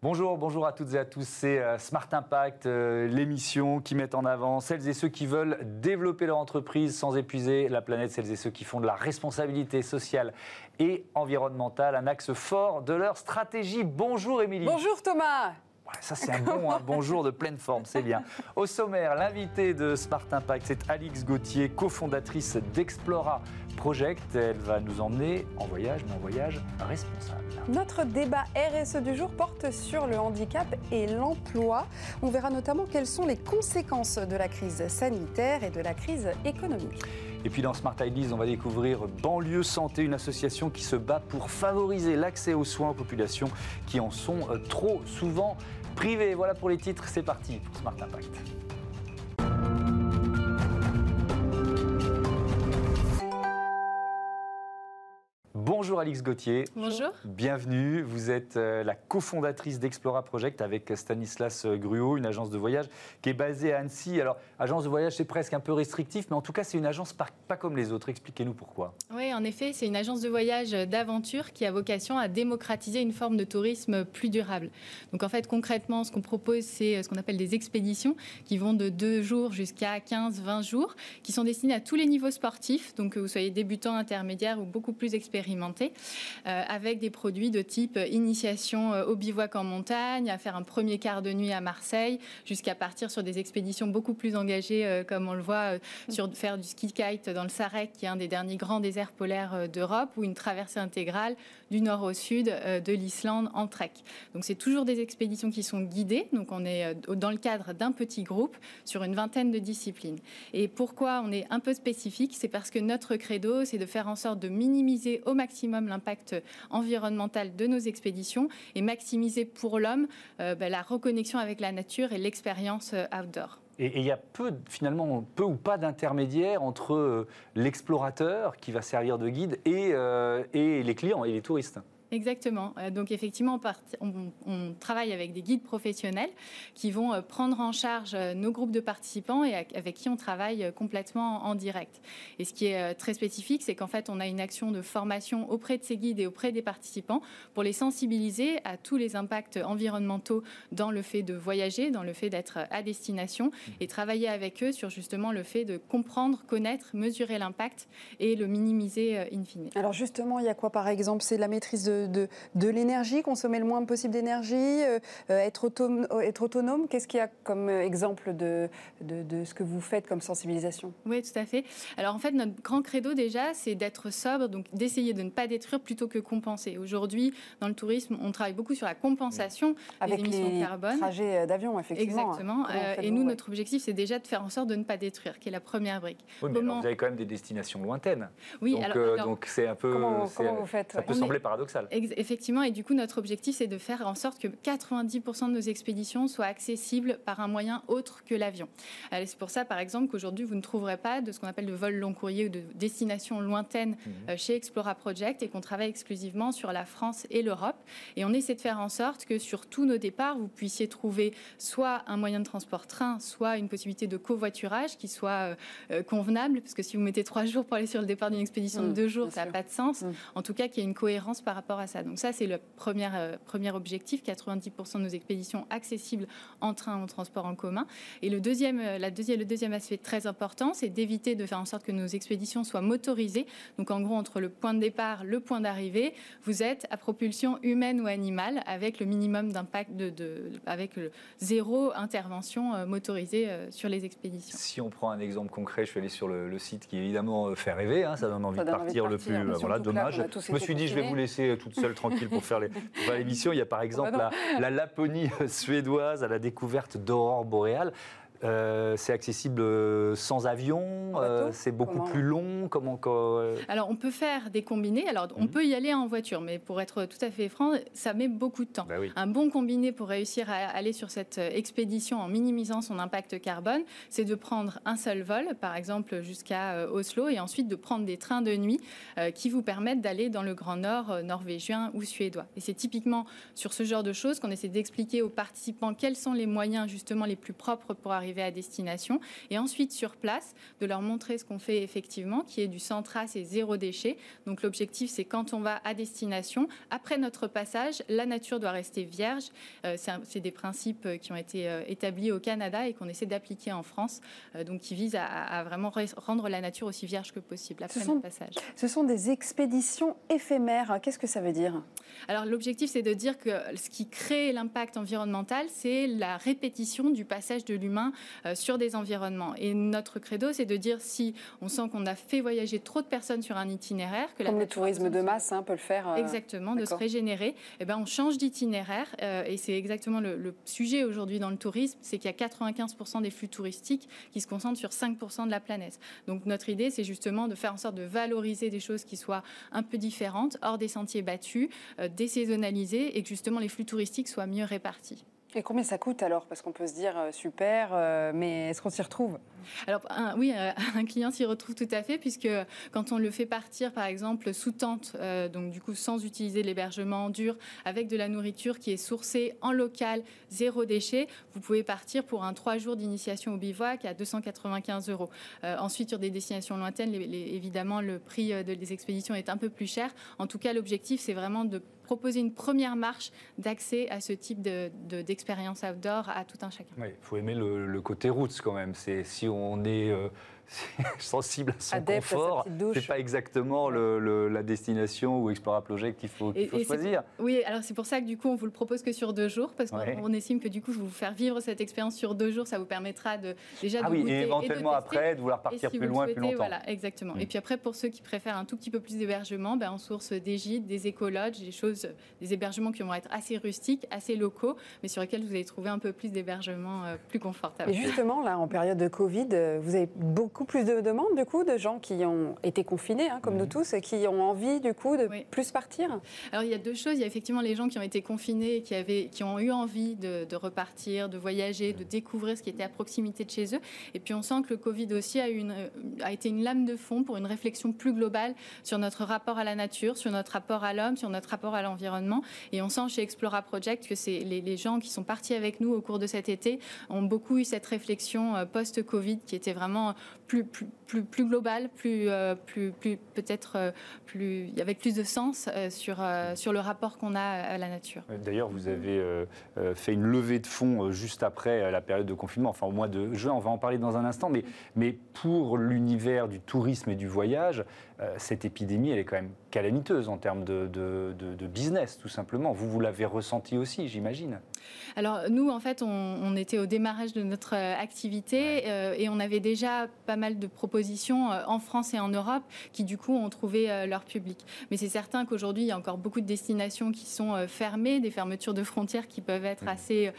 Bonjour, bonjour à toutes et à tous. C'est euh, Smart Impact, euh, l'émission qui met en avant celles et ceux qui veulent développer leur entreprise sans épuiser la planète, celles et ceux qui font de la responsabilité sociale et environnementale un axe fort de leur stratégie. Bonjour Émilie. Bonjour Thomas. Ça, c'est un bon un bonjour de pleine forme, c'est bien. Au sommaire, l'invité de Smart Impact, c'est Alix Gauthier, cofondatrice d'Explora Project. Elle va nous emmener en voyage, mais en voyage responsable. Notre débat RSE du jour porte sur le handicap et l'emploi. On verra notamment quelles sont les conséquences de la crise sanitaire et de la crise économique. Et puis dans Smart Ideas, on va découvrir Banlieue Santé, une association qui se bat pour favoriser l'accès aux soins aux populations qui en sont euh, trop souvent privées. Voilà pour les titres, c'est parti pour Smart Impact. Bonjour Alix Gauthier. Bonjour. Bienvenue. Vous êtes euh, la cofondatrice d'Explora Project avec Stanislas euh, Gruot, une agence de voyage qui est basée à Annecy. Alors, agence de voyage, c'est presque un peu restrictif, mais en tout cas, c'est une agence pas, pas comme les autres. Expliquez-nous pourquoi. Oui, en effet, c'est une agence de voyage d'aventure qui a vocation à démocratiser une forme de tourisme plus durable. Donc, en fait, concrètement, ce qu'on propose, c'est euh, ce qu'on appelle des expéditions qui vont de 2 jours jusqu'à 15, 20 jours, qui sont destinées à tous les niveaux sportifs, donc que vous soyez débutant, intermédiaire ou beaucoup plus expérimenté euh, avec des produits de type initiation euh, au bivouac en montagne, à faire un premier quart de nuit à Marseille, jusqu'à partir sur des expéditions beaucoup plus engagées, euh, comme on le voit, sur faire du ski kite dans le Sarek, qui est un des derniers grands déserts polaires d'Europe, ou une traversée intégrale du nord au sud de l'Islande en trek. Donc c'est toujours des expéditions qui sont guidées, donc on est dans le cadre d'un petit groupe sur une vingtaine de disciplines. Et pourquoi on est un peu spécifique? C'est parce que notre credo, c'est de faire en sorte de minimiser au maximum l'impact environnemental de nos expéditions et maximiser pour l'homme euh, ben, la reconnexion avec la nature et l'expérience euh, outdoor. Et il y a peu, finalement, peu ou pas d'intermédiaires entre euh, l'explorateur qui va servir de guide et, et les clients et les touristes. Exactement. Euh, donc effectivement, on, travaille avec des guides professionnels qui vont euh, prendre en charge euh, nos groupes de participants et avec qui on travaille complètement en direct. Et ce qui est très spécifique, c'est qu'en fait, on a une action de formation auprès de ces guides et auprès des participants pour les sensibiliser à tous les impacts environnementaux dans le fait de voyager, dans le fait d'être à destination et travailler avec eux sur justement le fait de comprendre, connaître, mesurer l'impact et le minimiser in fine. Alors justement, il y a quoi par exemple? C'est la maîtrise de de, l'énergie, consommer le moins possible d'énergie, euh, euh, être, autonome, être autonome. Qu'est-ce qu'il y a comme euh, exemple de, de, ce que vous faites comme sensibilisation? Oui, tout à fait. Alors en fait, notre grand credo déjà, c'est d'être sobre, donc d'essayer de ne pas détruire plutôt que compenser. Aujourd'hui, dans le tourisme, on travaille beaucoup sur la compensation Avec des émissions les de carbone. trajets d'avion, effectivement. Exactement. et nous, notre objectif, c'est déjà de faire en sorte de ne pas détruire, qui est la première brique. Oui, mais vous avez quand même des destinations lointaines. Oui, donc, alors, donc c'est un peu. Comment, vous faites Ça peut sembler paradoxal. Effectivement, et du coup, notre objectif, c'est de faire en sorte que 90% de nos expéditions soient accessibles par un moyen autre que l'avion. C'est pour ça, par exemple, qu'aujourd'hui, vous ne trouverez pas de ce qu'on appelle de vol long courrier ou de destination lointaine mhm. euh, chez Explora Project et qu'on travaille exclusivement sur la France et l'Europe. Et on essaie de faire en sorte que sur tous nos départs, vous puissiez trouver soit un moyen de transport train, soit une possibilité de covoiturage qui soit euh, euh, convenable, parce que si vous mettez trois jours pour aller sur le départ d'une expédition de mhm, deux jours, ça n'a pas de sens. Mhm. En tout cas, qu'il y ait une cohérence par rapport à ça. Donc ça, c'est le premier, euh, premier objectif, 90% de nos expéditions accessibles en train ou en transport en commun. Et le deuxième, euh, la deuxième, le deuxième aspect très important, c'est d'éviter de faire en sorte que nos expéditions soient motorisées. Donc en gros, entre le point de départ, le point d'arrivée, vous êtes à propulsion humaine ou animale avec le minimum d'impact, de, avec le zéro intervention euh, motorisée sur les expéditions. Si on prend un exemple concret, je suis allé sur le, site qui évidemment fait rêver, hein, ça donne envie, de, partir le plus. voilà, dommage. je me suis dit, je vais vous laisser toute seule tranquille pour faire l'émission. Il y a par exemple bah la, Laponie suédoise à la découverte d'aurore boréale. Euh, c'est accessible euh, sans avion, euh, c'est beaucoup plus long. Comment Alors on peut faire des combinés. Alors on mhm. peut y aller en voiture, mais pour être tout à fait franc, ça met beaucoup de temps. Bah un bon combiné pour réussir à aller sur cette expédition en minimisant son impact carbone, c'est de prendre un seul vol, par exemple jusqu'à Oslo, et ensuite de prendre des trains de nuit qui vous permettent d'aller dans le Grand Nord norvégien ou suédois. Et c'est typiquement sur ce genre de choses qu'on essaie d'expliquer aux participants quels sont les moyens justement les plus propres pour arriver arriver à destination. Et ensuite, sur place, de leur montrer ce qu'on fait effectivement, qui est du sans trace et zéro déchet. Donc l'objectif, c'est quand on va à destination, après notre passage, la nature doit rester vierge. Euh, c'est des principes qui ont été euh, établis au Canada et qu'on essaie d'appliquer en France, euh, donc qui visent à, vraiment rendre la nature aussi vierge que possible après notre passage. Ce sont des expéditions éphémères. Qu'est-ce que ça veut dire? Alors l'objectif, c'est de dire que ce qui crée l'impact environnemental, c'est la répétition du passage de l'humain sur des environnements. Et notre credo, c'est de dire si on sent qu'on a fait voyager trop de personnes sur un itinéraire, que comme le tourisme de masse hein, peut le faire. Exactement, de se régénérer. Eh ben, on change d'itinéraire et c'est exactement le, le sujet aujourd'hui dans le tourisme, c'est qu'il y a 95% des flux touristiques qui se concentrent sur 5% de la planète. Donc notre idée, c'est justement de faire en sorte de valoriser des choses qui soient un peu différentes, hors des sentiers battus, désaisonnalisées, et que justement les flux touristiques soient mieux répartis. Et combien ça coûte alors? Parce qu'on peut se dire euh, super, euh, mais est-ce qu'on s'y retrouve? Alors oui, euh, un client s'y retrouve tout à fait, puisque quand on le fait partir, par exemple, sous tente, donc du coup sans utiliser l'hébergement dur, avec de la nourriture qui est sourcée en local, zéro déchet, vous pouvez partir pour un trois jours d'initiation au bivouac à 295 euros. ensuite, sur des destinations lointaines, évidemment, le prix des expéditions est un peu plus cher. En tout cas, l'objectif, c'est vraiment de proposer une première marche d'accès à ce type d'expérience de, outdoor à tout un chacun. il faut aimer le, côté roots quand même. Si on est euh, sensible à son confort. C'est pas exactement la destination ou Explora Project qu'il faut, choisir. oui, alors c'est pour ça que du coup on vous le propose que sur deux jours parce qu'on estime que du coup vous faire vivre cette expérience sur deux jours, ça vous permettra de déjà ah de oui, et éventuellement après de vouloir partir plus loin, plus longtemps. Voilà, exactement. Mm. Et puis après pour ceux qui préfèrent un tout petit peu plus d'hébergement, ben, on source des gîtes, des écologes, des choses, des hébergements qui vont être assez rustiques, assez locaux, mais sur lesquels vous allez trouver un peu plus d'hébergement euh, plus confortable. Et justement là, en période de Covid, euh, vous avez beaucoup beaucoup plus de demandes, du coup, de gens qui ont été confinés, hein, comme nous tous, et qui ont envie, du coup, de plus partir Alors, il y a deux choses. Il y a effectivement les gens qui ont été confinés et qui, avaient, qui ont eu envie de, repartir, de voyager, de découvrir ce qui était à proximité de chez eux. Et puis, on sent que le Covid aussi a, une, a été une lame de fond pour une réflexion plus globale sur notre rapport à la nature, sur notre rapport à l'homme, sur notre rapport à l'environnement. Et on sent chez Explora Project que c'est les, les, gens qui sont partis avec nous au cours de cet été ont beaucoup eu cette réflexion euh, post-Covid qui était vraiment plus, plus, plus, global, plus, euh, plus, plus peut-être euh, plus, avec plus de sens euh, sur, sur le rapport qu'on a à la nature. D'ailleurs, vous avez fait une levée de fonds juste après la période de confinement, enfin au mois de juin, on va en parler dans un instant, mais, mais pour l'univers du tourisme et du voyage, cette épidémie, elle est quand même calamiteuse en termes de, de, de business, tout simplement. Vous, vous l'avez ressenti aussi, j'imagine. Alors nous, en fait, on, était au démarrage de notre euh, activité euh, et on avait déjà pas mal de propositions euh, en France et en Europe qui, du coup, ont trouvé leur public. Mais c'est certain qu'aujourd'hui, il y a encore beaucoup de destinations qui sont fermées, des fermetures de frontières qui peuvent être mmh. assez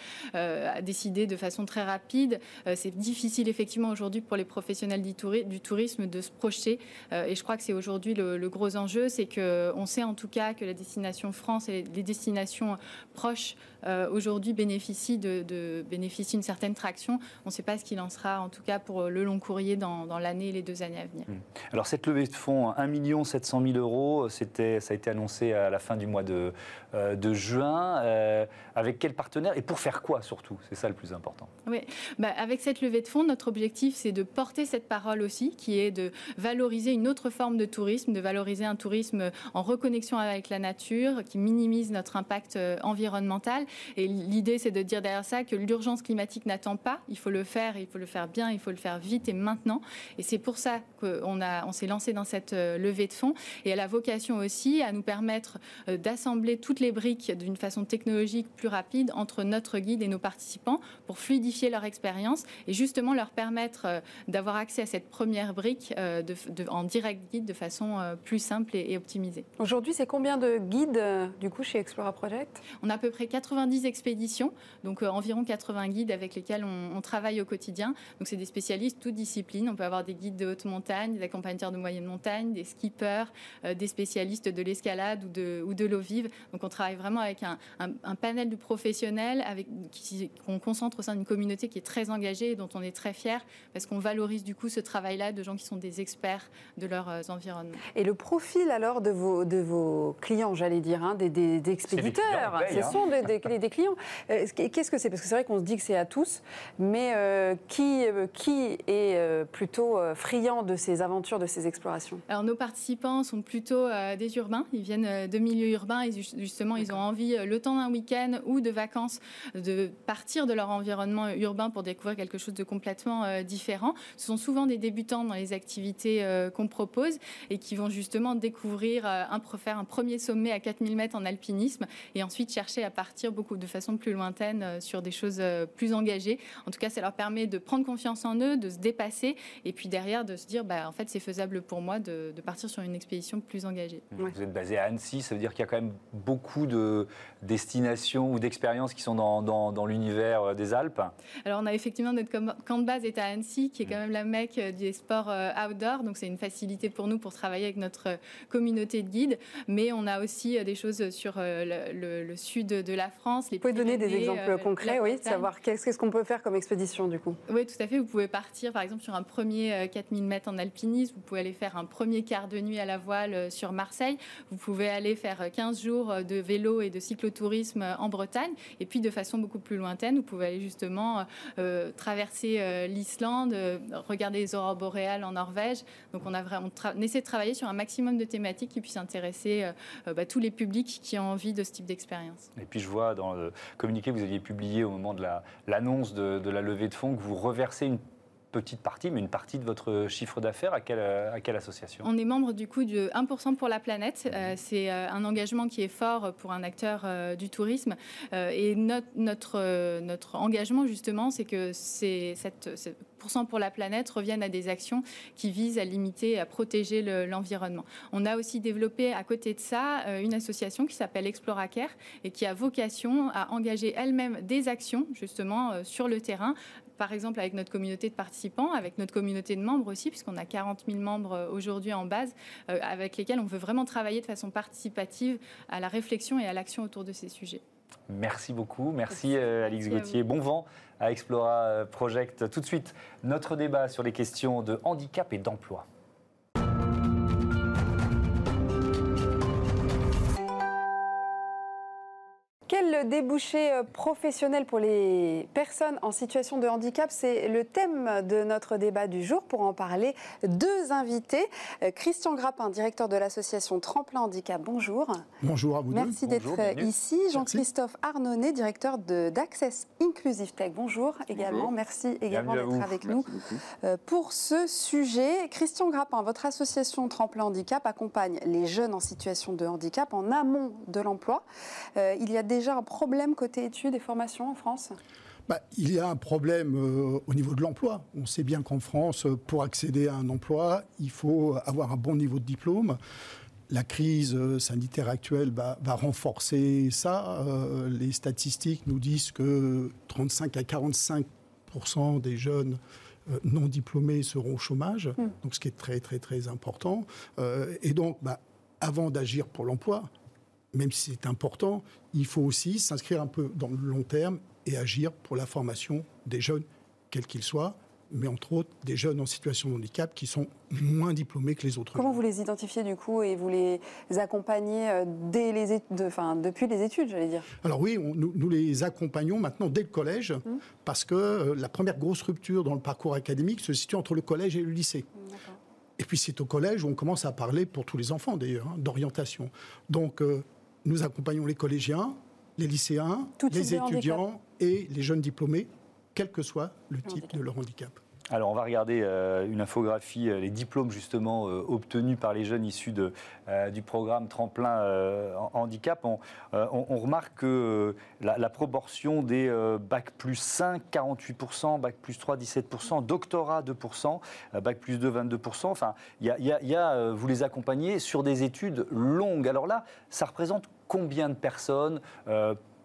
décidées de façon très rapide. c'est difficile, effectivement, aujourd'hui pour les professionnels du, tourisme de se projeter. et je crois que c'est aujourd'hui le, gros enjeu, c'est qu'on sait en tout cas que la destination France et les destinations proches euh, aujourd'hui bénéficie de, d'une certaine traction. On ne sait pas ce qu'il en sera, en tout cas pour le long courrier dans, l'année et les deux années à venir. Hmm. Alors cette levée de fonds, 1 700 000 euros, c'était, ça a été annoncé à la fin du mois de, euh, de juin. Euh, avec quel partenaire et pour faire quoi surtout? C'est ça le plus important. Oui, bah, avec cette levée de fonds, notre objectif c'est de porter cette parole aussi, qui est de valoriser une autre forme de tourisme, de valoriser un tourisme en reconnexion avec la nature, qui minimise notre impact environnemental et l'idée, c'est de dire derrière ça que l'urgence climatique n'attend pas. Il faut le faire, il faut le faire bien, il faut le faire vite et maintenant. Et c'est pour ça qu'on on s'est lancé dans cette euh, levée de fonds. Et elle a vocation aussi à nous permettre euh, d'assembler toutes les briques d'une façon technologique plus rapide entre notre guide et nos participants pour fluidifier leur expérience et justement leur permettre euh, d'avoir accès à cette première brique en direct guide de façon plus simple et, et optimisée. Aujourd'hui, c'est combien de guides du coup chez Explora Project? On a à peu près 80 90 expéditions, donc euh, environ 80 guides avec lesquels on, travaille au quotidien. Donc c'est des spécialistes, toutes disciplines. On peut avoir des guides de haute montagne, des accompagnateurs de moyenne montagne, des skippers, euh, des spécialistes de l'escalade ou de, ou de l'eau vive. Donc on travaille vraiment avec un, panel de professionnels avec, qu'on concentre au sein d'une communauté qui est très engagée et dont on est très fier parce qu'on valorise du coup ce travail-là de gens qui sont des experts de leurs euh, Et le profil alors de vos, de vos clients, j'allais dire, hein, des, des, expéditeurs. Ce sont des, des, clients. Euh, qu'est-ce que c'est? Parce que c'est vrai qu'on se dit que c'est à tous, mais euh, qui, euh, qui est plutôt friand de ces aventures, de ces explorations? Alors nos participants sont plutôt des urbains, ils viennent de milieux urbains et justement ils ont envie, le temps d'un week-end ou de vacances, de partir de leur environnement urbain pour découvrir quelque chose de complètement différent. Ce sont souvent des débutants dans les activités qu'on propose et qui vont justement découvrir, un, faire un premier sommet à 4000 mètres en alpinisme et ensuite chercher à partir beaucoup de façon plus lointaine euh, sur des choses euh, plus engagées. En tout cas, ça leur permet de prendre confiance en eux, de se dépasser et puis derrière de se dire, bah, en fait, c'est faisable pour moi de, partir sur une expédition plus engagée. Vous êtes basé à Annecy, ça veut dire qu'il y a quand même beaucoup de destinations ou d'expériences qui sont dans, dans, l'univers euh, des Alpes Alors, on a effectivement notre camp de base est à Annecy, qui est quand même la mecque des sports outdoor, donc c'est une facilité pour nous pour travailler avec notre communauté de guides, mais on a aussi des choses sur le, sud de la France. Les vous pouvez donner des exemples euh, concrets, oui, de savoir qu'est-ce qu'on peut faire comme expédition du coup Oui, tout à fait. Vous pouvez partir par exemple sur un premier 4000 euh, mètres en alpinisme, vous pouvez aller faire un premier quart de nuit à la voile euh, sur Marseille, vous pouvez aller faire 15 jours de vélo et de cyclotourisme en Bretagne, et puis de façon beaucoup plus lointaine, vous pouvez aller justement traverser l'Islande, regarder les aurores boréales en Norvège. Donc on, a vraiment on essaie de travailler sur un maximum de thématiques qui puissent intéresser bah, tous les publics qui ont envie de ce type d'expérience. Et puis je vois dans le communiqué que vous aviez publié au moment de l'annonce de, de la levée de fonds que vous reversez une petite partie, mais une partie de votre chiffre d'affaires à quelle, à quelle association On est membre du coup de 1% pour la planète. Euh, c'est euh, un engagement qui est fort pour un acteur euh, du tourisme. et notre, notre, notre engagement, justement, c'est que c'est cette, pour la planète reviennent à des actions qui visent à limiter à protéger l'environnement. On a aussi développé à côté de ça une association qui s'appelle Exploracare et qui a vocation à engager elle-même des actions justement sur le terrain par exemple avec notre communauté de participants, avec notre communauté de membres aussi, puisqu'on a 40 000 membres euh, aujourd'hui en base, euh, avec lesquels on veut vraiment travailler de façon participative à la réflexion et à l'action autour de ces sujets. Merci beaucoup. Merci, euh, Alix Gauthier. Bon vent à Explora Project. Tout de suite, notre débat sur les questions de handicap et d'emploi. Quel débouché euh, professionnel pour les personnes en situation de handicap C'est le thème de notre débat du jour. Pour en parler, deux invités. Euh, Christian Grappin, directeur de l'association Tremplin Handicap, bonjour. Bonjour à vous Merci d'être ici. Jean-Christophe Arnonnet, directeur d'Access Inclusive Tech, bonjour également. Merci également d'être avec nous euh, pour ce sujet. Christian Grappin, votre association Tremplin Handicap accompagne les jeunes en situation de handicap en amont de l'emploi. il y a déjà un problème côté études et formations en France? Bah, il y a un problème euh, au niveau de l'emploi. On sait bien qu'en France, pour accéder à un emploi, il faut avoir un bon niveau de diplôme. La crise euh, sanitaire actuelle va, renforcer ça. Euh, les statistiques nous disent que 35 à 45% des jeunes non diplômés seront au chômage, hmm. donc ce qui est très très très important. et donc, bah, avant d'agir pour l'emploi, même si c'est important, il faut aussi s'inscrire un peu dans le long terme et agir pour la formation des jeunes, quels qu'ils soient, mais entre autres des jeunes en situation de handicap qui sont moins diplômés que les autres. Comment vous les identifiez du coup et vous les accompagnez euh, dès les enfin, depuis les études, j'allais dire? Alors oui, nous, les accompagnons maintenant dès le collège mmh. parce que euh, la première grosse rupture dans le parcours académique se situe entre le collège et le lycée. Et puis c'est au collège où on commence à parler, pour tous les enfants d'ailleurs, hein, d'orientation. Donc euh, nous accompagnons les collégiens, les lycéens, les étudiants et les jeunes diplômés, quel que soit le type de leur handicap. Alors, on va regarder euh, une infographie, euh, les diplômes justement euh, obtenus par les jeunes issus du programme Tremplin Handicap. On, remarque que la, proportion des bac plus 5, 48%, bac plus 3, 17%, doctorat 2%, bac plus 2, 22%. Enfin, il y a, vous les accompagnez sur des études longues. Alors là, ça représente combien de personnes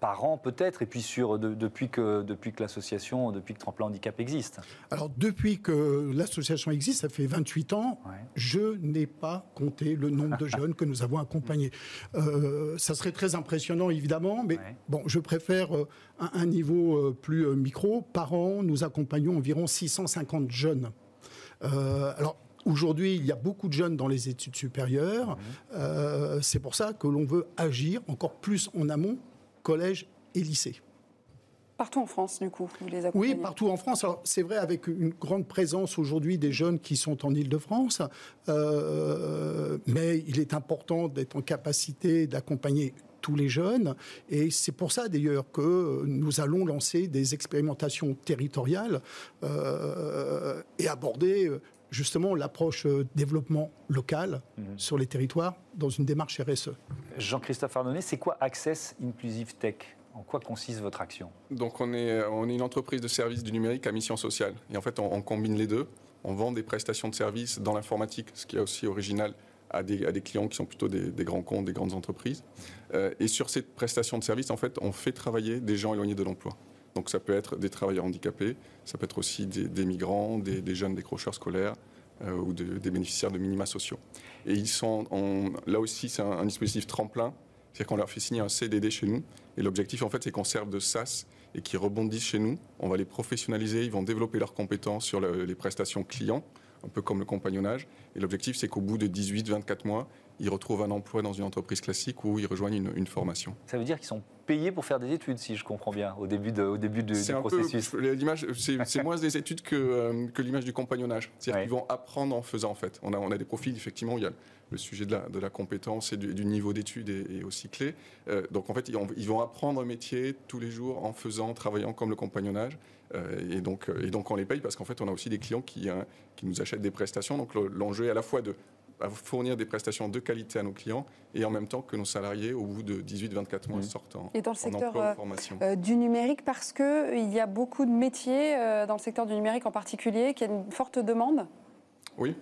par an peut-être, et puis sur, depuis que, depuis que l'association, depuis que Tremplin Handicap existe Alors depuis que l'association existe, ça fait 28 ans, je n'ai pas compté le nombre de jeunes que nous avons accompagnés. Euh, ça serait très impressionnant évidemment, mais bon, je préfère euh, un, niveau euh, plus micro. Par an, nous accompagnons environ 650 jeunes. alors Aujourd'hui, il y a beaucoup de jeunes dans les études supérieures. Mmh. c'est pour ça que l'on veut agir encore plus en amont, collège et lycée. Partout en France, du coup, vous les accompagnez Oui, partout en France. Alors, c'est vrai, avec une grande présence aujourd'hui des jeunes qui sont en Ile-de-France, euh, mais il est important d'être en capacité d'accompagner tous les jeunes. Et c'est pour ça, d'ailleurs, que nous allons lancer des expérimentations territoriales euh, et aborder justement l'approche développement local mhm. sur les territoires dans une démarche RSE. Jean-Christophe Ardonnet, c'est quoi Access Inclusive Tech? En quoi consiste votre action? Donc on est, on est une entreprise de services du numérique à mission sociale. Et en fait, on, combine les deux. On vend des prestations de services dans l'informatique, ce qui est aussi original à des, à des clients qui sont plutôt des, grands comptes, des grandes entreprises. Euh, et sur ces prestations de services, en fait, on fait travailler des gens éloignés de l'emploi. Donc ça peut être des travailleurs handicapés, ça peut être aussi des, migrants, des, jeunes décrocheurs scolaires euh, ou des bénéficiaires de minima sociaux. Et ils sont, là aussi, c'est un dispositif tremplin c'est-à-dire qu'on leur fait signer un CDD chez nous. Et l'objectif, en fait, c'est qu'on serve de SaaS et qu'ils rebondissent chez nous. On va les professionnaliser, ils vont développer leurs compétences sur les prestations clients, un peu comme le compagnonnage. Et l'objectif, c'est qu'au bout de 18-24 mois, ils retrouvent un emploi dans une entreprise classique ou ils rejoignent une, formation. Ça veut dire qu'ils sont payés pour faire des études, si je comprends bien, au début, de, au début du processus. C'est moins des études que, euh, que l'image du compagnonnage. C'est-à-dire qu'ils vont apprendre en faisant, en fait. On a, on a des profils, effectivement, il y a le sujet de la, de la compétence et du, niveau d'études est, aussi clé. Euh, donc en fait, ils, vont apprendre un métier tous les jours en faisant, travaillant comme le compagnonnage. Euh, et, donc, et donc on les paye parce qu'en fait, on a aussi des clients qui, hein, qui nous achètent des prestations. Donc l'enjeu est à la fois de fournir des prestations de qualité à nos clients et en même temps que nos salariés, au bout de 18-24 mois, mmh. sortent en, et dans le secteur euh, du numérique, parce qu'il y a beaucoup de métiers dans le secteur du numérique en particulier, qui a une forte demande? Oui,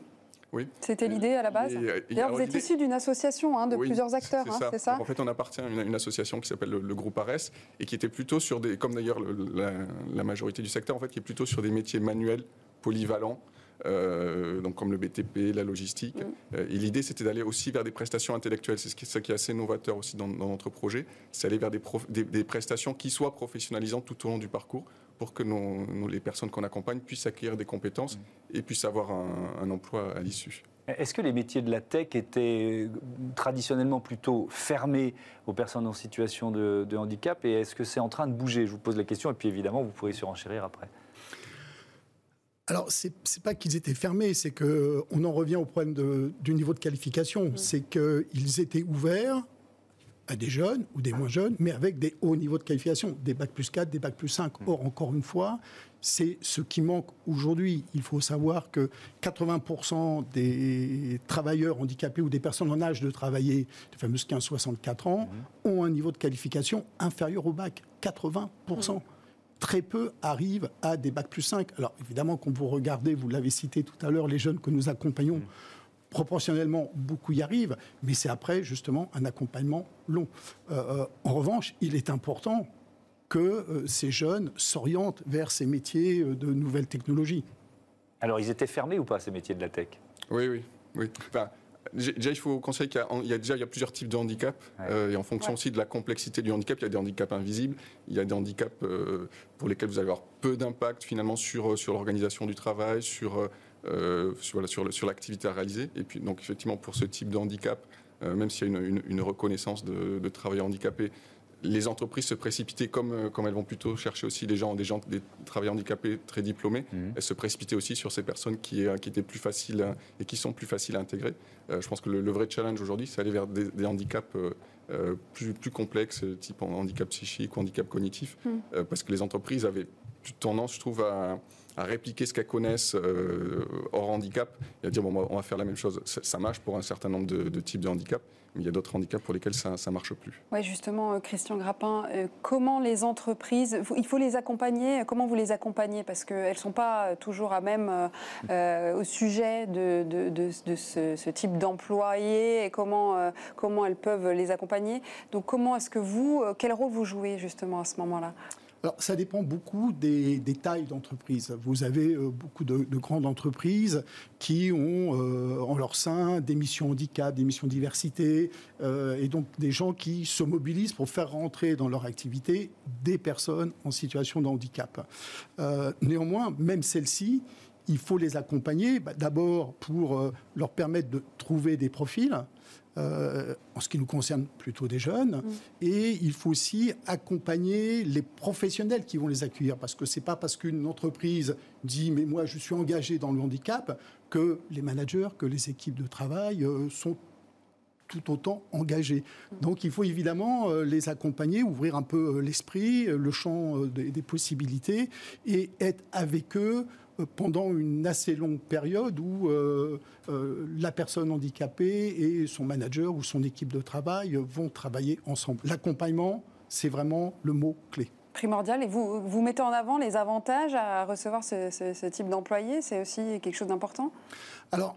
c'était l'idée à la base? D'ailleurs, vous êtes issu d'une association hein, de plusieurs acteurs, c'est ça, hein, En fait, on appartient à une, association qui s'appelle le, groupe ARES et qui était plutôt sur des, comme d'ailleurs la, majorité du secteur, en fait, qui est plutôt sur des métiers manuels, polyvalents. Euh, donc comme le BTP, la logistique. Mm. Euh, et l'idée, c'était d'aller aussi vers des prestations intellectuelles. C'est ce qui, est assez novateur aussi dans, notre projet. C'est aller vers des, des, prestations qui soient professionnalisantes tout au long du parcours pour que les personnes qu'on accompagne puissent acquérir des compétences mm. et puissent avoir un, emploi à l'issue. Est-ce que les métiers de la tech étaient traditionnellement plutôt fermés aux personnes en situation de, handicap et est-ce que c'est en train de bouger? Je vous pose la question et puis évidemment vous pourrez surenchérir après. Alors, ce n'est pas qu'ils étaient fermés, c'est qu'on en revient au problème du niveau de qualification. Mm. C'est qu'ils étaient ouverts à des jeunes ou des moins jeunes, mais avec des hauts niveaux de qualification, des bacs plus 4, des bacs plus 5. Mm. Or, encore une fois, c'est ce qui manque aujourd'hui. Il faut savoir que 80% des travailleurs handicapés ou des personnes en âge de travailler, les fameuses 15-64 ans, mm. ont un niveau de qualification inférieur au bac. 80%. Mm. Très peu arrivent à des bacs plus 5. Alors évidemment, quand vous regardez, vous l'avez cité tout à l'heure, les jeunes que nous accompagnons, proportionnellement, beaucoup y arrivent, mais c'est après, justement, un accompagnement long. Euh, euh, en revanche, il est important que euh, ces jeunes s'orientent vers ces métiers de nouvelles technologies. Alors, ils étaient fermés ou pas, ces métiers de la tech? Oui, oui. oui. Enfin, Déjà, il faut conseiller qu'il y, a déjà il y a plusieurs types de handicaps et en fonction aussi de la complexité du handicap, il y a des handicaps invisibles, il y a des handicaps pour lesquels vous allez avoir peu d'impact finalement sur, sur l'organisation du travail, sur euh, sur, sur, l'activité à réaliser. Et puis, donc, effectivement, pour ce type de handicap, euh, même s'il y a une, reconnaissance de, de, travailleurs handicapés, les entreprises se précipitaient, comme, euh, comme elles vont plutôt chercher aussi des gens, des, gens, des travailleurs handicapés très diplômés, mmh. elles se précipitaient aussi sur ces personnes qui, qui étaient plus faciles et qui sont plus faciles à intégrer. je pense que le, vrai challenge aujourd'hui, c'est aller vers des, handicaps plus, plus complexes, type handicap psychique ou handicap cognitif, mmh. parce que les entreprises avaient tendance, je trouve, à, à répliquer ce qu'elles connaissent euh, hors handicap et à dire bon, on va faire la même chose. Ça, marche pour un certain nombre de, types de handicaps, mais il y a d'autres handicaps pour lesquels ça ne marche plus. Oui, justement, euh, Christian Grappin, euh, comment les entreprises, il faut les accompagner, comment vous les accompagnez? Parce qu'elles ne sont pas toujours à même au sujet de, ce, type d'employés et comment, comment elles peuvent les accompagner. Donc comment est-ce que vous, quel rôle vous jouez justement à ce moment-là? Alors, ça dépend beaucoup des, tailles d'entreprise. Vous avez euh, beaucoup de, grandes entreprises qui ont euh, en leur sein des missions handicap, des missions diversité, euh, et donc des gens qui se mobilisent pour faire rentrer dans leur activité des personnes en situation de handicap. néanmoins, même celles-ci, il faut les accompagner, bah, d'abord pour leur permettre de trouver des profils, euh, en ce qui nous concerne plutôt des jeunes, mm. et il faut aussi accompagner les professionnels qui vont les accueillir, parce que c'est pas parce qu'une entreprise dit mais moi je suis engagé dans le handicap que les managers, que les équipes de travail euh, sont tout autant engagés. Mm. Donc il faut évidemment les accompagner, ouvrir un peu l'esprit, le champ des, possibilités et être avec eux euh, pendant une assez longue période où euh, euh, la personne handicapée et son manager ou son équipe de travail vont travailler ensemble. L'accompagnement, c'est vraiment le mot clé primordial. Et vous, vous mettez en avant les avantages à recevoir ce, ce type d'employé C'est aussi quelque chose d'important? Alors,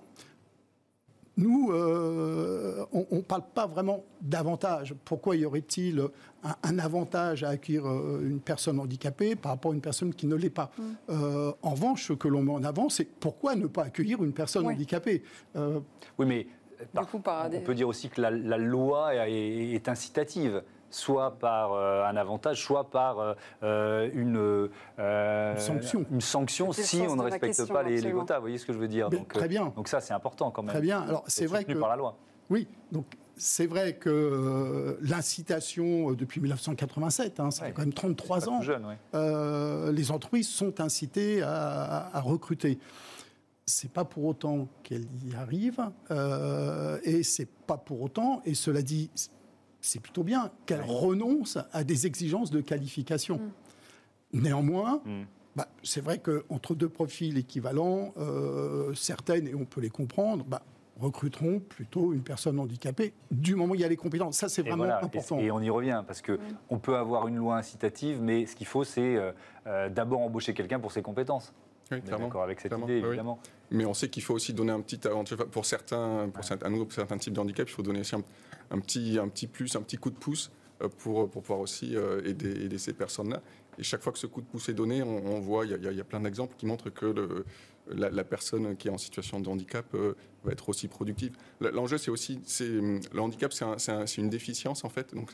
nous, euh, on ne parle pas vraiment d'avantage. Pourquoi y aurait-il un, avantage à accueillir euh, une personne handicapée par rapport à une personne qui ne l'est pas? Mm. euh, En revanche, ce que l'on met en avant, c'est pourquoi ne pas accueillir une personne handicapée? Oui, mais on peut dire aussi que la, loi est incitative soit par euh, un avantage, soit par euh, euh, une, sanction. Une sanction si on ne respecte pas les, quotas. Vous voyez ce que je veux dire donc, Très bien. Donc ça, c'est important quand même. Très bien. Alors c'est vrai que par la loi. Oui. Donc c'est vrai que l'incitation depuis 1987, hein, ça fait quand même 33 ans, jeune, les entreprises sont incitées à, à recruter c'est pas pour autant qu'elles y arrivent, euh, et c'est pas pour autant, et cela dit, c'est plutôt bien qu'elle renonce à des exigences de qualification. Mm. Néanmoins, mm. bah, c'est vrai qu'entre deux profils équivalents, euh, certaines, et on peut les comprendre, bah, recruteront plutôt une personne handicapée du moment où il y a les compétences. Ça, c'est vraiment important. Et, on y revient, parce qu'on on peut avoir une loi incitative, mais ce qu'il faut, c'est euh, d'abord embaucher quelqu'un pour ses compétences. Oui, clairement. D'accord avec cette idée, évidemment. Mais on sait qu'il faut aussi donner un petit avantage pour certains, pour certains, pour certains types de handicap, il faut donner aussi un, un petit, un petit plus, un petit coup de pouce euh, pour, pour pouvoir aussi euh, aider, aider ces personnes-là. Et chaque fois que ce coup de pouce est donné, on, voit, il y, a, plein d'exemples qui montrent que le, la, personne qui est en situation de handicap euh, va être aussi productive. L'enjeu, c'est aussi, c'est, le handicap, c'est une déficience en fait, donc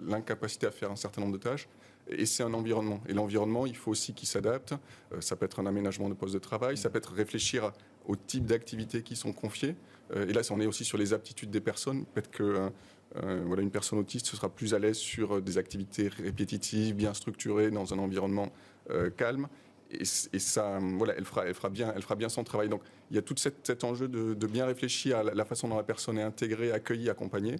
l'incapacité à faire un certain nombre de tâches. Et c'est un environnement. Et l'environnement, il faut aussi qu'il s'adapte. ça peut être un aménagement de poste de travail, ça peut être réfléchir au type d'activités qui sont confiées. Euh, et là, on est aussi sur les aptitudes des personnes. Peut-être que euh, euh, voilà, une personne autiste sera plus à l'aise sur des activités répétitives, bien structurées, dans un environnement calme. Et, ça, voilà, elle fera, elle fera bien, elle fera bien son travail. Donc, il y a tout cet enjeu de, bien réfléchir à la, façon dont la personne est intégrée, accueillie, accompagnée,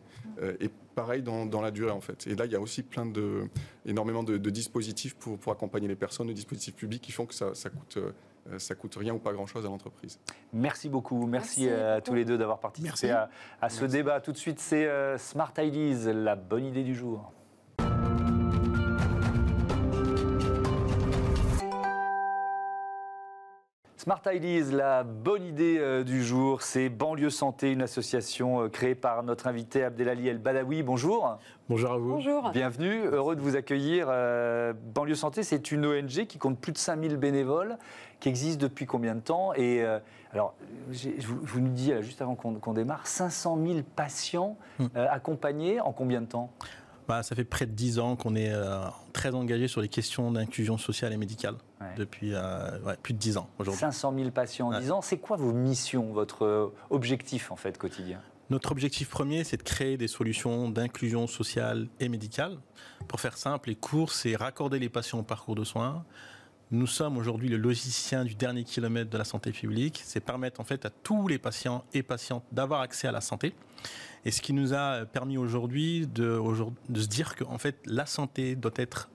et pareil dans, la durée en fait. Et là, il y a aussi plein de, énormément de, dispositifs pour, pour, accompagner les personnes, de dispositifs publics qui font que ça, ça coûte euh, ça coûte rien ou pas grand-chose à l'entreprise. Merci beaucoup. Merci, à tous les deux d'avoir participé à, ce débat. Tout de suite, c'est euh, Smart Ideas, la bonne idée du jour. Smart Ideas, la bonne idée euh, du jour, c'est Banlieue Santé, une association créée par notre invité Abdelali El Badawi. Bonjour. Bonjour à vous. Bonjour. Bienvenue, heureux de vous accueillir. Banlieue Santé, c'est une ONG qui compte plus de 5000 bénévoles qui existe depuis combien de temps Et euh, alors, je vous, nous dis juste avant qu'on démarre, 500 000 patients hmm. euh, accompagnés en combien de temps? Bah, ça fait près de 10 ans qu'on est euh, très engagé sur les questions d'inclusion sociale et médicale, depuis plus de 10 ans aujourd'hui. 500 000 patients en 10 ans, c'est quoi vos missions, votre objectif en fait quotidien? Notre objectif premier, c'est de créer des solutions d'inclusion sociale et médicale. Pour faire simple les cours, c'est raccorder les patients au parcours de soins, nous sommes aujourd'hui le logicien du dernier kilomètre de la santé publique. C'est permettre en fait à tous les patients et patientes d'avoir accès à la santé. Et ce qui nous a permis aujourd'hui de, de, se dire que en fait la santé doit être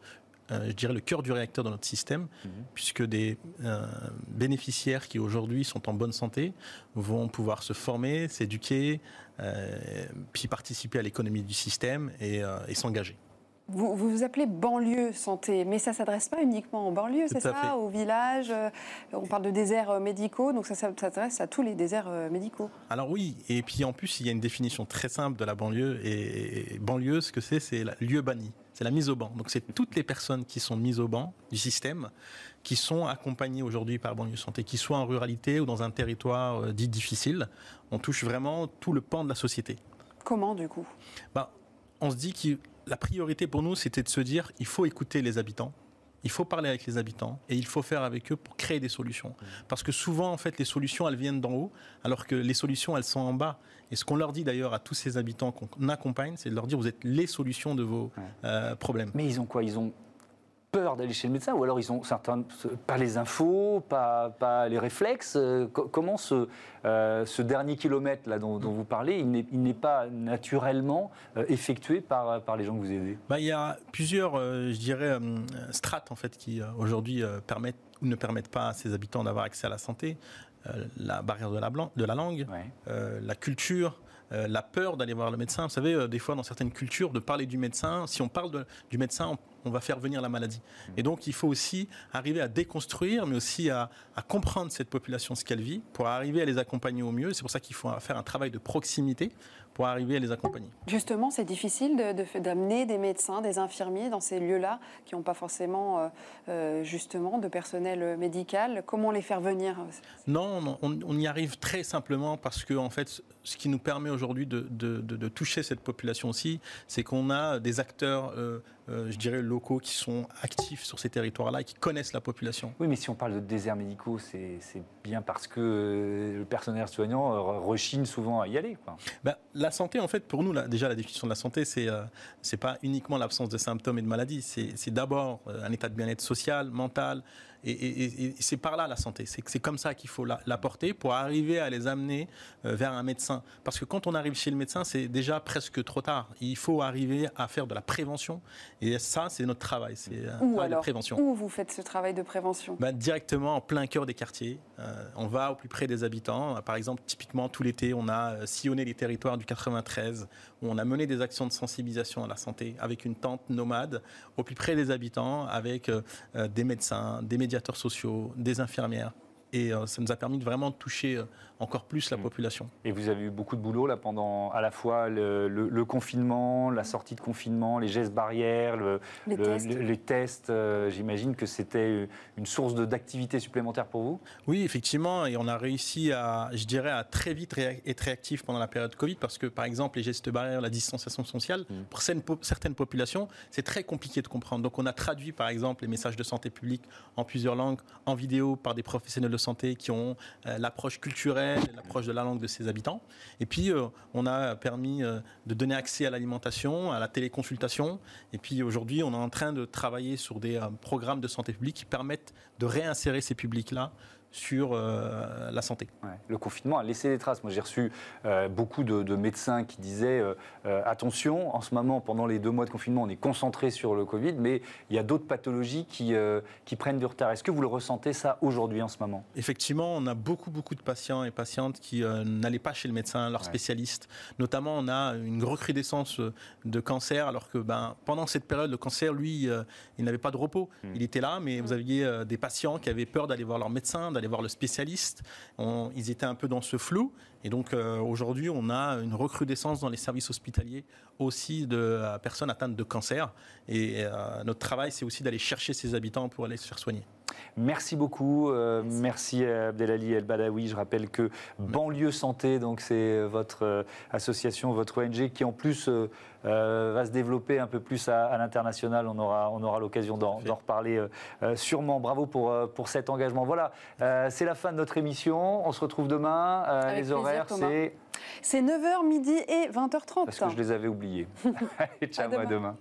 euh, je dirais, le cœur du réacteur dans notre système, mhm. puisque des euh, bénéficiaires qui aujourd'hui sont en bonne santé vont pouvoir se former, s'éduquer, euh, puis participer à l'économie du système et s'engager. Vous, vous, appelez banlieue santé, mais ça ne s'adresse pas uniquement aux banlieues, c'est ça Aux villages euh, On parle de déserts euh, médicaux, donc ça s'adresse à tous les déserts euh, médicaux. Alors oui, et puis en plus, il y a une définition très simple de la banlieue. Et, banlieue, ce que c'est, c'est lieu banni. C'est la mise au banc. Donc c'est toutes les personnes qui sont mises au banc du système, qui sont accompagnées aujourd'hui par banlieue santé, qui soient en ruralité ou dans un territoire dit difficile. On touche vraiment tout le pan de la société. Comment du coup? Ben, On se dit que la priorité pour nous, c'était de se dire, il faut écouter les habitants, il faut parler avec les habitants et il faut faire avec eux pour créer des solutions. Parce que souvent, en fait, les solutions, elles viennent d'en haut, alors que les solutions, elles sont en bas. Et ce qu'on leur dit d'ailleurs à tous ces habitants qu'on accompagne, c'est de leur dire vous êtes les solutions de vos euh, problèmes. Mais ils ont quoi? Ils ont peur d'aller chez le médecin ou alors ils ont certains pas les infos, pas, pas les réflexes. Euh, comment ce, euh, ce dernier kilomètre là dont, vous parlez, il n'est pas naturellement euh, effectué par, par les gens que vous aidez? Bah, Il y a plusieurs, je dirais, strates en fait qui aujourd'hui permettent ou ne permettent pas à ces habitants d'avoir accès à la santé. la barrière de la, de la langue, la culture, la peur d'aller voir le médecin. Vous savez, des fois dans certaines cultures, de parler du médecin, si on parle du médecin, on on va faire venir la maladie. Et donc, il faut aussi arriver à déconstruire, mais aussi à, comprendre cette population, ce qu'elle vit, pour arriver à les accompagner au mieux. C'est pour ça qu'il faut faire un travail de proximité pour arriver à les accompagner. Justement, c'est difficile d'amener de, des médecins, des infirmiers dans ces lieux-là qui n'ont pas forcément euh, euh, justement de personnel médical. Comment les faire venir Non, on, y arrive très simplement parce que en fait, ce qui nous permet aujourd'hui de, de, toucher cette population aussi, c'est qu'on a des acteurs. Euh, euh, je dirais, locaux qui sont actifs sur ces territoires-là et qui connaissent la population. Oui, mais si on parle de déserts médicaux, c'est bien parce que euh, le personnel soignant euh, rechigne souvent à y aller. Ben, la santé, en fait, pour nous, déjà, la définition de la santé, c'est n'est pas uniquement l'absence de symptômes et de maladies. C'est d'abord un état de bien-être social, mental, et, c'est par là la santé. C'est comme ça qu'il faut l'apporter pour arriver à les amener euh, vers un médecin. Parce que quand on arrive chez le médecin, c'est déjà presque trop tard. Il faut arriver à faire de la prévention. Et ça, c'est notre travail. C'est un travail de prévention. Où vous faites ce travail de prévention ben, Directement en plein cœur des quartiers. Euh, on va au plus près des habitants. Par exemple, typiquement, tout l'été, on a euh, sillonné les territoires du 93 où on a mené des actions de sensibilisation à la santé avec une tente nomade au plus près des habitants, avec des médecins, des sociaux, des infirmières. Et euh, ça nous a permis de vraiment toucher euh, encore plus la mm. population. Et vous avez eu beaucoup de boulot là pendant à la fois le, confinement, la sortie de confinement, les gestes barrières, le, les, tests. Euh, j'imagine que c'était une source d'activité supplémentaire pour vous? Oui, effectivement. Et on a réussi à, je dirais, à très vite être réactif pendant la période Covid parce que, par exemple, les gestes barrières, la distanciation sociale, mm. pour certaines populations, c'est très compliqué de comprendre. Donc on a traduit, par exemple, les messages de santé publique en plusieurs langues, en vidéo, par des professionnels de santé qui ont euh, l'approche culturelle l'approche de la langue de ses habitants. Et puis, euh, on a permis euh, de donner accès à l'alimentation, à la téléconsultation. Et puis, aujourd'hui, on est en train de travailler sur des euh, programmes de santé publique qui permettent de réinsérer ces publics-là sur euh, la santé. Le confinement a laissé des traces. Moi, j'ai reçu euh, beaucoup de, médecins qui disaient euh, attention, en ce moment, pendant les deux mois de confinement, on est concentré sur le Covid, mais il y a d'autres pathologies qui, qui prennent du retard. Est-ce que vous le ressentez ça aujourd'hui, en ce moment? Effectivement, on a beaucoup, beaucoup de patients et patientes qui n'allaient pas chez le médecin, leur spécialiste. Notamment, on a une recrudescence de cancer, alors que ben, pendant cette période, le cancer, lui, il n'avait pas de repos. Hmm. Il était là, mais vous aviez des patients qui avaient peur d'aller voir leur médecin, d'aller voir le spécialiste. ils étaient un peu dans ce flou. Et donc euh, aujourd'hui, on a une recrudescence dans les services hospitaliers aussi de personnes atteintes de cancer. Et euh, notre travail, c'est aussi d'aller chercher ces habitants pour aller se faire soigner. Merci beaucoup. merci Abdelali El Badawi. Je rappelle que Banlieue Santé, donc c'est votre association, votre ONG qui en plus va se développer un peu plus à, l'international. On aura, on aura l'occasion d'en reparler sûrement. Bravo pour, pour cet engagement. Voilà, c'est la fin de notre émission. On se retrouve demain. les horaires, c'est. C'est 9h, midi et 20h30. Parce que je les avais oubliés. ciao, à demain. demain.